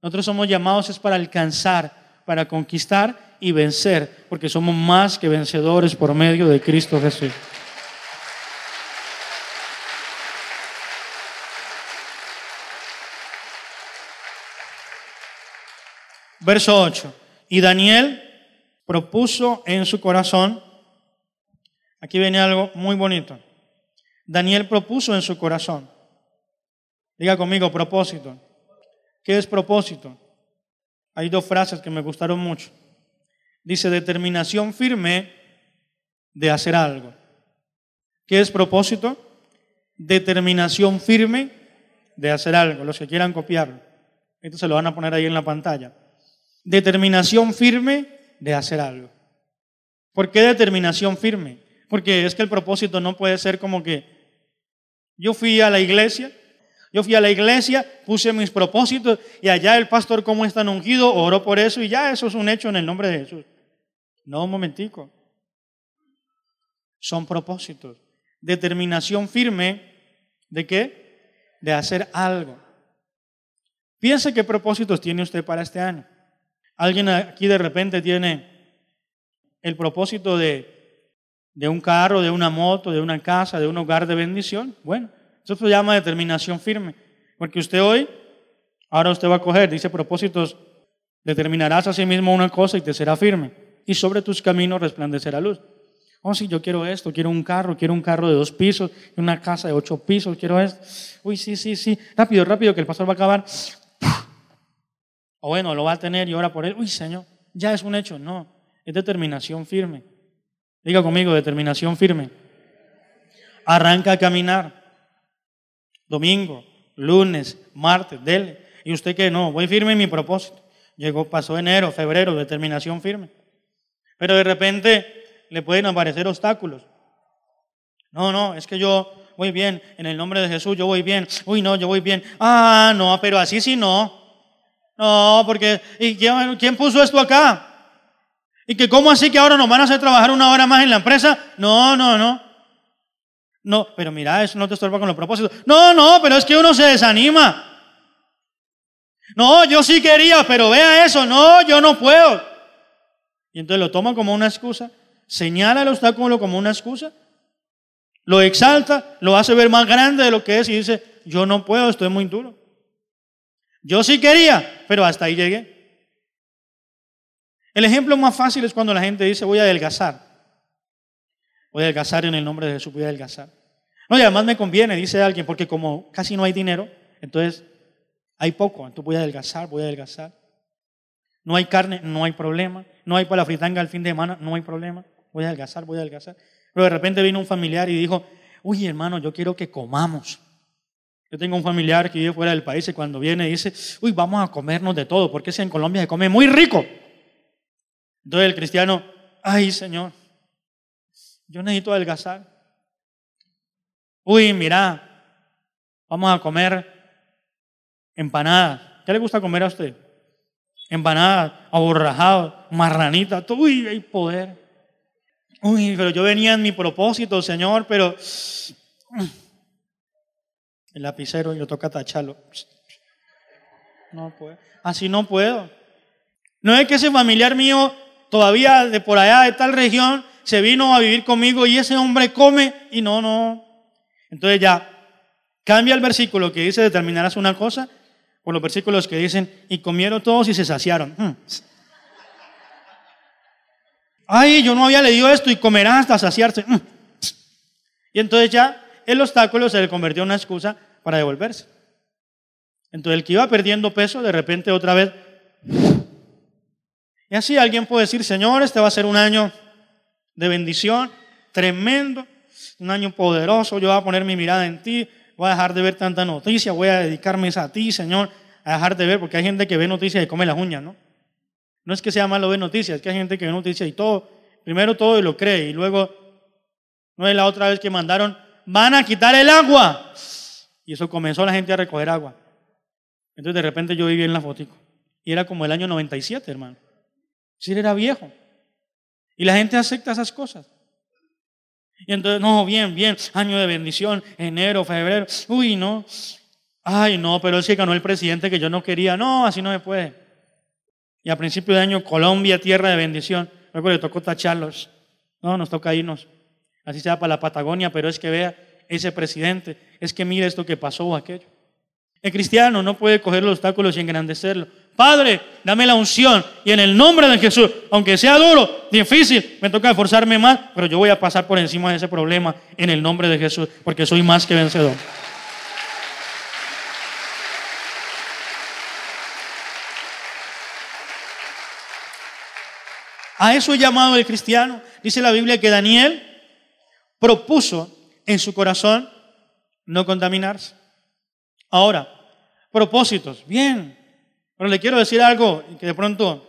Nosotros somos llamados es para alcanzar, para conquistar y vencer, porque somos más que vencedores por medio de Cristo Jesús. Verso 8. Y Daniel propuso en su corazón, aquí viene algo muy bonito. Daniel propuso en su corazón. Diga conmigo, propósito. ¿Qué es propósito? Hay dos frases que me gustaron mucho. Dice determinación firme de hacer algo. ¿Qué es propósito? Determinación firme de hacer algo. Los que quieran copiarlo. Esto se lo van a poner ahí en la pantalla determinación firme de hacer algo. ¿Por qué determinación firme? Porque es que el propósito no puede ser como que yo fui a la iglesia, yo fui a la iglesia, puse mis propósitos y allá el pastor como está ungido, oró por eso y ya eso es un hecho en el nombre de Jesús. No, un momentico. Son propósitos. Determinación firme de qué? De hacer algo. Piense qué propósitos tiene usted para este año. Alguien aquí de repente tiene el propósito de, de un carro, de una moto, de una casa, de un hogar de bendición. Bueno, eso se llama determinación firme. Porque usted hoy, ahora usted va a coger, dice propósitos, determinarás a sí mismo una cosa y te será firme. Y sobre tus caminos resplandecerá luz. Oh, sí, yo quiero esto, quiero un carro, quiero un carro de dos pisos, una casa de ocho pisos, quiero esto. Uy, sí, sí, sí. Rápido, rápido, que el pastor va a acabar. O bueno, lo va a tener y ora por él. Uy, Señor, ya es un hecho. No, es determinación firme. Diga conmigo, determinación firme. Arranca a caminar. Domingo, lunes, martes, dele. Y usted que no, voy firme en mi propósito. Llegó, pasó enero, febrero, determinación firme. Pero de repente le pueden aparecer obstáculos. No, no, es que yo voy bien, en el nombre de Jesús yo voy bien. Uy, no, yo voy bien. Ah, no, pero así sí no. No, porque ¿y quién, puso esto acá? ¿Y que cómo así que ahora nos van a hacer trabajar una hora más en la empresa? No, no, no. No, pero mira, eso no te estorba con los propósitos. No, no, pero es que uno se desanima. No, yo sí quería, pero vea eso. No, yo no puedo. Y entonces lo toma como una excusa, señala el obstáculo como una excusa, lo exalta, lo hace ver más grande de lo que es y dice, yo no puedo, estoy muy duro. Yo sí quería, pero hasta ahí llegué. El ejemplo más fácil es cuando la gente dice voy a adelgazar. Voy a adelgazar en el nombre de Jesús, voy a adelgazar. No, y además me conviene, dice alguien, porque como casi no hay dinero, entonces hay poco, entonces voy a adelgazar, voy a adelgazar. No hay carne, no hay problema. No hay para la fritanga al fin de semana, no hay problema. Voy a adelgazar, voy a adelgazar. Pero de repente vino un familiar y dijo, uy hermano, yo quiero que comamos. Yo tengo un familiar que vive fuera del país y cuando viene dice, uy, vamos a comernos de todo, porque si en Colombia se come muy rico. Entonces el cristiano, ay Señor, yo necesito adelgazar. Uy, mira, vamos a comer empanadas. ¿Qué le gusta comer a usted? Empanadas, aborrajado, marranita, uy, hay poder. Uy, pero yo venía en mi propósito, Señor, pero el lapicero y lo toca tacharlo. No puedo. Así no puedo. No es que ese familiar mío todavía de por allá de tal región se vino a vivir conmigo y ese hombre come y no, no. Entonces ya cambia el versículo que dice determinarás una cosa por los versículos que dicen y comieron todos y se saciaron. Hmm. Ay, yo no había leído esto y comerás hasta saciarse. Hmm. Y entonces ya el obstáculo se le convirtió en una excusa para devolverse. Entonces el que iba perdiendo peso, de repente otra vez... Y así alguien puede decir, Señor, este va a ser un año de bendición, tremendo, un año poderoso, yo voy a poner mi mirada en ti, voy a dejar de ver tanta noticia, voy a dedicarme a ti, Señor, a dejar de ver, porque hay gente que ve noticias y come las uñas, ¿no? No es que sea malo ver noticias, es que hay gente que ve noticias y todo, primero todo y lo cree, y luego, no es la otra vez que mandaron, van a quitar el agua. Y eso comenzó la gente a recoger agua. Entonces de repente yo viví en la fotico. Y era como el año 97, hermano. Si era viejo. Y la gente acepta esas cosas. Y entonces, no, bien, bien, año de bendición, enero, febrero. Uy, no. Ay, no, pero es que ganó el presidente que yo no quería. No, así no me puede. Y a principio de año, Colombia, tierra de bendición. Luego le tocó tacharlos. No, nos toca irnos. Así sea para la Patagonia, pero es que vea ese presidente, es que mire esto que pasó o aquello. El cristiano no puede coger los obstáculos y engrandecerlo. Padre, dame la unción y en el nombre de Jesús, aunque sea duro, difícil, me toca esforzarme más, pero yo voy a pasar por encima de ese problema en el nombre de Jesús, porque soy más que vencedor. A eso he llamado el cristiano. Dice la Biblia que Daniel propuso en su corazón no contaminarse. Ahora, propósitos, bien, pero le quiero decir algo que de pronto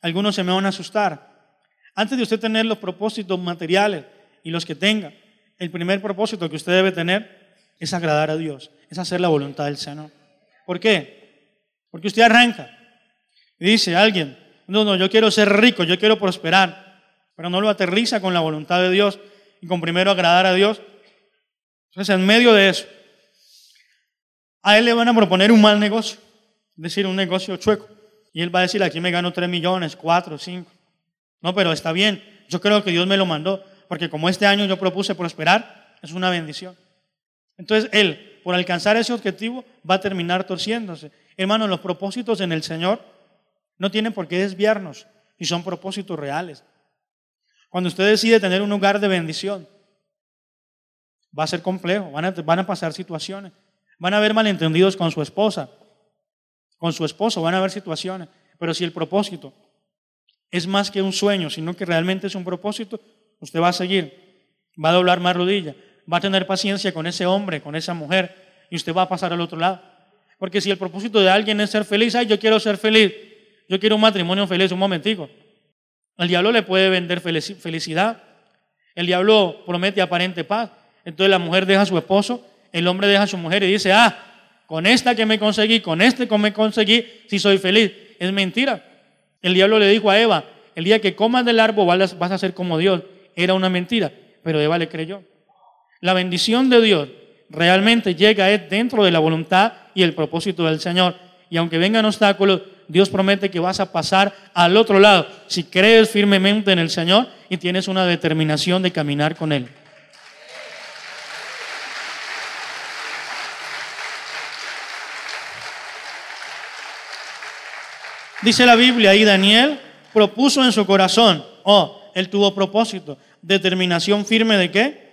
algunos se me van a asustar. Antes de usted tener los propósitos materiales y los que tenga, el primer propósito que usted debe tener es agradar a Dios, es hacer la voluntad del Señor. ¿Por qué? Porque usted arranca y dice a alguien, no, no, yo quiero ser rico, yo quiero prosperar, pero no lo aterriza con la voluntad de Dios y con primero agradar a Dios. Entonces, en medio de eso, a él le van a proponer un mal negocio, es decir, un negocio chueco. Y él va a decir, aquí me gano 3 millones, 4, 5. No, pero está bien, yo creo que Dios me lo mandó, porque como este año yo propuse prosperar, es una bendición. Entonces, él, por alcanzar ese objetivo, va a terminar torciéndose. Hermano, los propósitos en el Señor no tienen por qué desviarnos y son propósitos reales. Cuando usted decide tener un lugar de bendición, va a ser complejo, van a, van a pasar situaciones, van a haber malentendidos con su esposa, con su esposo, van a haber situaciones, pero si el propósito es más que un sueño, sino que realmente es un propósito, usted va a seguir, va a doblar más rodilla, va a tener paciencia con ese hombre, con esa mujer, y usted va a pasar al otro lado. Porque si el propósito de alguien es ser feliz, ay, yo quiero ser feliz, yo quiero un matrimonio feliz, un momentico. El diablo le puede vender felicidad. El diablo promete aparente paz. Entonces la mujer deja a su esposo, el hombre deja a su mujer y dice, ah, con esta que me conseguí, con este que me conseguí, si soy feliz. Es mentira. El diablo le dijo a Eva, el día que comas del árbol vas a ser como Dios. Era una mentira, pero Eva le creyó. La bendición de Dios realmente llega dentro de la voluntad y el propósito del Señor. Y aunque vengan obstáculos, Dios promete que vas a pasar al otro lado si crees firmemente en el Señor y tienes una determinación de caminar con Él. Dice la Biblia y Daniel propuso en su corazón, oh, él tuvo propósito, determinación firme de qué?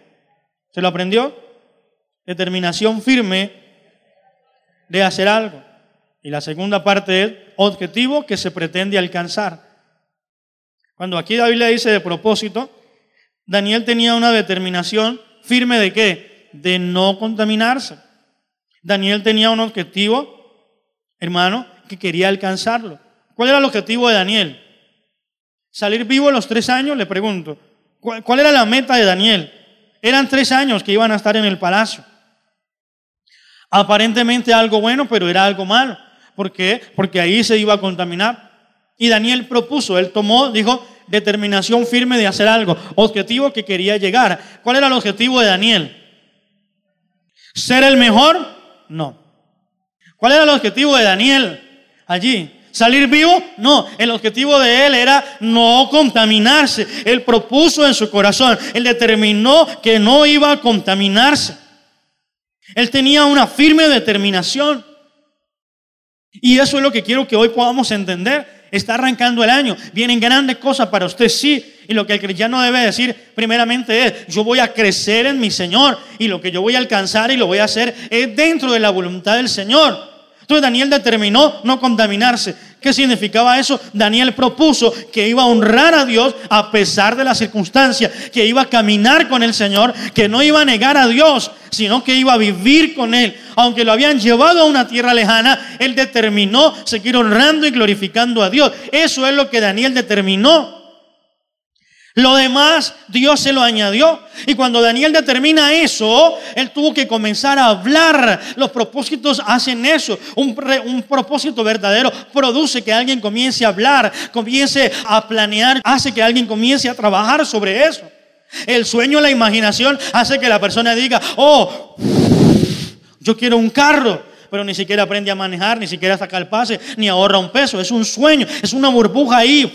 ¿Se lo aprendió? Determinación firme de hacer algo. Y la segunda parte es objetivo que se pretende alcanzar. Cuando aquí David le dice de propósito, Daniel tenía una determinación firme de qué? De no contaminarse. Daniel tenía un objetivo, hermano, que quería alcanzarlo. ¿Cuál era el objetivo de Daniel? ¿Salir vivo a los tres años? Le pregunto. ¿Cuál era la meta de Daniel? Eran tres años que iban a estar en el palacio. Aparentemente algo bueno, pero era algo malo. ¿Por qué? Porque ahí se iba a contaminar. Y Daniel propuso, él tomó, dijo, determinación firme de hacer algo, objetivo que quería llegar. ¿Cuál era el objetivo de Daniel? ¿Ser el mejor? No. ¿Cuál era el objetivo de Daniel allí? ¿Salir vivo? No, el objetivo de él era no contaminarse. Él propuso en su corazón, él determinó que no iba a contaminarse. Él tenía una firme determinación. Y eso es lo que quiero que hoy podamos entender. Está arrancando el año. Vienen grandes cosas para usted, sí. Y lo que el cristiano debe decir primeramente es, yo voy a crecer en mi Señor y lo que yo voy a alcanzar y lo voy a hacer es dentro de la voluntad del Señor. Entonces Daniel determinó no contaminarse. ¿Qué significaba eso? Daniel propuso que iba a honrar a Dios a pesar de las circunstancias, que iba a caminar con el Señor, que no iba a negar a Dios, sino que iba a vivir con Él. Aunque lo habían llevado a una tierra lejana, Él determinó seguir honrando y glorificando a Dios. Eso es lo que Daniel determinó. Lo demás Dios se lo añadió. Y cuando Daniel determina eso, él tuvo que comenzar a hablar. Los propósitos hacen eso. Un, propósito verdadero produce que alguien comience a hablar, comience a planear, hace que alguien comience a trabajar sobre eso. El sueño, la imaginación hace que la persona diga, oh, yo quiero un carro pero ni siquiera aprende a manejar, ni siquiera saca el pase, ni ahorra un peso. Es un sueño, es una burbuja ahí.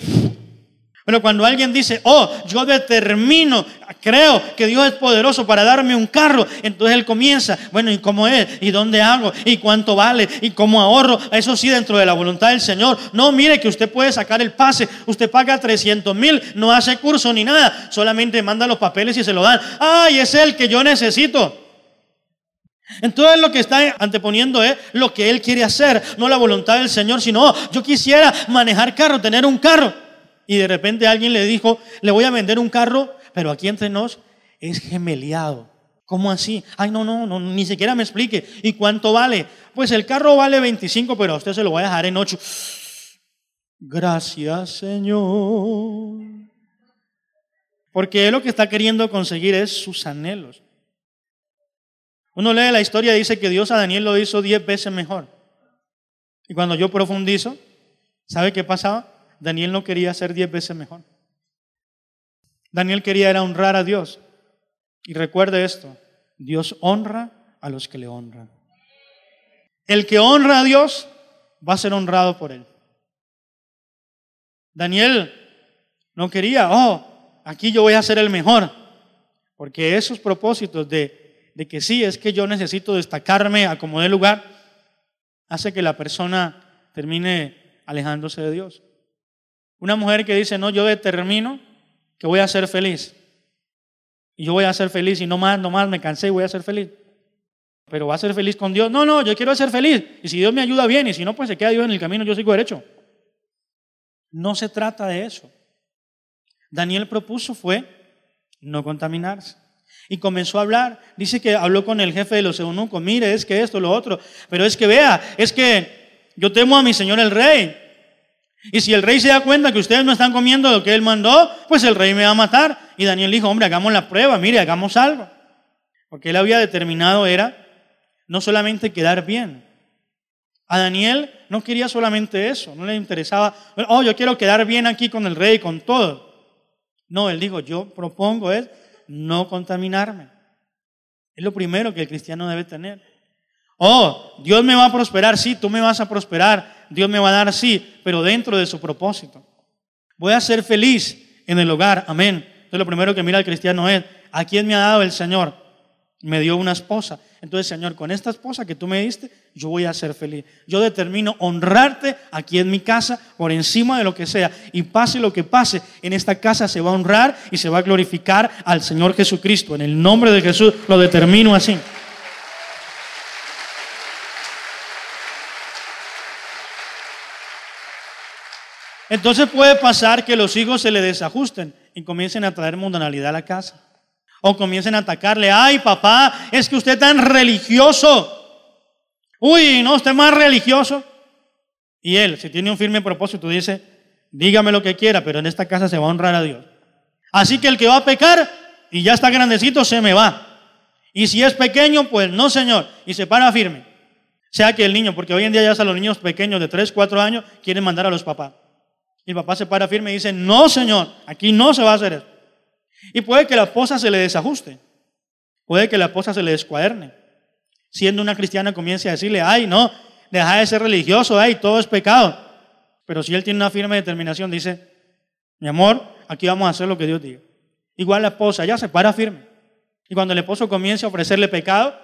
Pero cuando alguien dice, oh, yo determino, creo que Dios es poderoso para darme un carro, entonces él comienza, bueno, ¿y cómo es? ¿Y dónde hago? ¿Y cuánto vale? ¿Y cómo ahorro? Eso sí, dentro de la voluntad del Señor. No, mire que usted puede sacar el pase, usted paga 300 mil, no hace curso ni nada, solamente manda los papeles y se lo dan. ¡Ay, es el que yo necesito! Entonces lo que está anteponiendo es lo que él quiere hacer, no la voluntad del Señor, sino oh, yo quisiera manejar carro, tener un carro. Y de repente alguien le dijo, le voy a vender un carro, pero aquí entre nos es gemeliado. ¿Cómo así? Ay, no, no, no, ni siquiera me explique. ¿Y cuánto vale? Pues el carro vale 25, pero a usted se lo voy a dejar en 8. Gracias, Señor. Porque él lo que está queriendo conseguir es sus anhelos. Uno lee la historia y dice que Dios a Daniel lo hizo 10 veces mejor. Y cuando yo profundizo, ¿sabe qué pasaba? Daniel no quería ser diez veces mejor. Daniel quería era honrar a Dios. Y recuerde esto, Dios honra a los que le honran. El que honra a Dios va a ser honrado por él. Daniel no quería, oh, aquí yo voy a ser el mejor. Porque esos propósitos de, de que sí, es que yo necesito destacarme a como lugar, hace que la persona termine alejándose de Dios. Una mujer que dice, no, yo determino que voy a ser feliz. Y yo voy a ser feliz y no más, no más, me cansé y voy a ser feliz. Pero va a ser feliz con Dios. No, no, yo quiero ser feliz. Y si Dios me ayuda bien y si no, pues se queda Dios en el camino, yo sigo derecho. No se trata de eso. Daniel propuso fue no contaminarse. Y comenzó a hablar. Dice que habló con el jefe de los eunucos. Mire, es que esto, lo otro. Pero es que vea, es que yo temo a mi señor el rey. Y si el rey se da cuenta que ustedes no están comiendo lo que él mandó, pues el rey me va a matar. Y Daniel dijo, hombre, hagamos la prueba, mire, hagamos algo. Porque él había determinado era no solamente quedar bien. A Daniel no quería solamente eso, no le interesaba, oh, yo quiero quedar bien aquí con el rey, con todo. No, él dijo, yo propongo es no contaminarme. Es lo primero que el cristiano debe tener. Oh, Dios me va a prosperar, sí, tú me vas a prosperar, Dios me va a dar sí, pero dentro de su propósito. Voy a ser feliz en el hogar, amén. Entonces lo primero que mira el cristiano es, ¿a quién me ha dado el Señor? Me dio una esposa. Entonces, Señor, con esta esposa que tú me diste, yo voy a ser feliz. Yo determino honrarte aquí en mi casa por encima de lo que sea. Y pase lo que pase, en esta casa se va a honrar y se va a glorificar al Señor Jesucristo. En el nombre de Jesús lo determino así. Entonces puede pasar que los hijos se le desajusten y comiencen a traer mundanalidad a la casa. O comiencen a atacarle, ay papá, es que usted es tan religioso. Uy, no, usted es más religioso. Y él, si tiene un firme propósito, dice, dígame lo que quiera, pero en esta casa se va a honrar a Dios. Así que el que va a pecar y ya está grandecito, se me va. Y si es pequeño, pues no, Señor. Y se para firme. Sea que el niño, porque hoy en día ya hasta los niños pequeños de 3, 4 años quieren mandar a los papás. Y el papá se para firme y dice, no, Señor, aquí no se va a hacer eso. Y puede que la esposa se le desajuste. Puede que la esposa se le descuaderne. Siendo una cristiana comience a decirle, ay, no, deja de ser religioso, ay, todo es pecado. Pero si él tiene una firme determinación, dice, mi amor, aquí vamos a hacer lo que Dios diga. Igual la esposa, ya se para firme. Y cuando el esposo comience a ofrecerle pecado,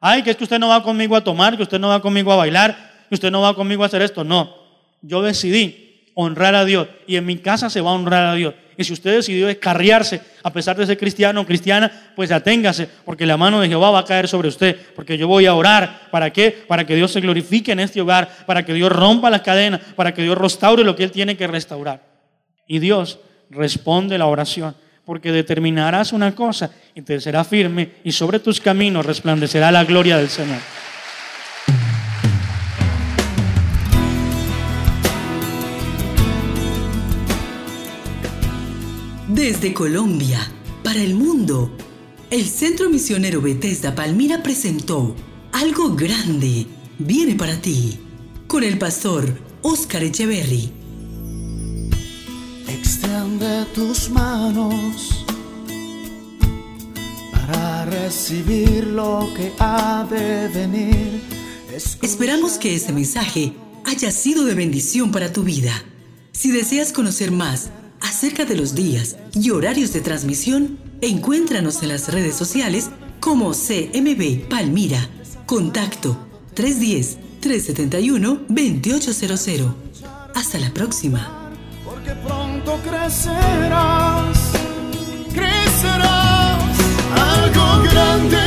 ay, que es que usted no va conmigo a tomar, que usted no va conmigo a bailar, que usted no va conmigo a hacer esto. No, yo decidí honrar a Dios. Y en mi casa se va a honrar a Dios. Y si usted decidió descarriarse, a pesar de ser cristiano o cristiana, pues aténgase, porque la mano de Jehová va a caer sobre usted. Porque yo voy a orar. ¿Para qué? Para que Dios se glorifique en este hogar, para que Dios rompa las cadenas, para que Dios restaure lo que Él tiene que restaurar. Y Dios responde la oración, porque determinarás una cosa y te será firme, y sobre tus caminos resplandecerá la gloria del Señor. Desde Colombia, para el mundo, el Centro Misionero Bethesda Palmira presentó Algo Grande viene para ti, con el pastor Oscar Echeverry. Extiende tus manos para recibir lo que ha de venir. Esperamos que este mensaje haya sido de bendición para tu vida. Si deseas conocer más, acerca de los días y horarios de transmisión, encuéntranos en las redes sociales como CMB Palmira. Contacto 310-371-2800. Hasta la próxima. Porque pronto crecerás, crecerás algo grande.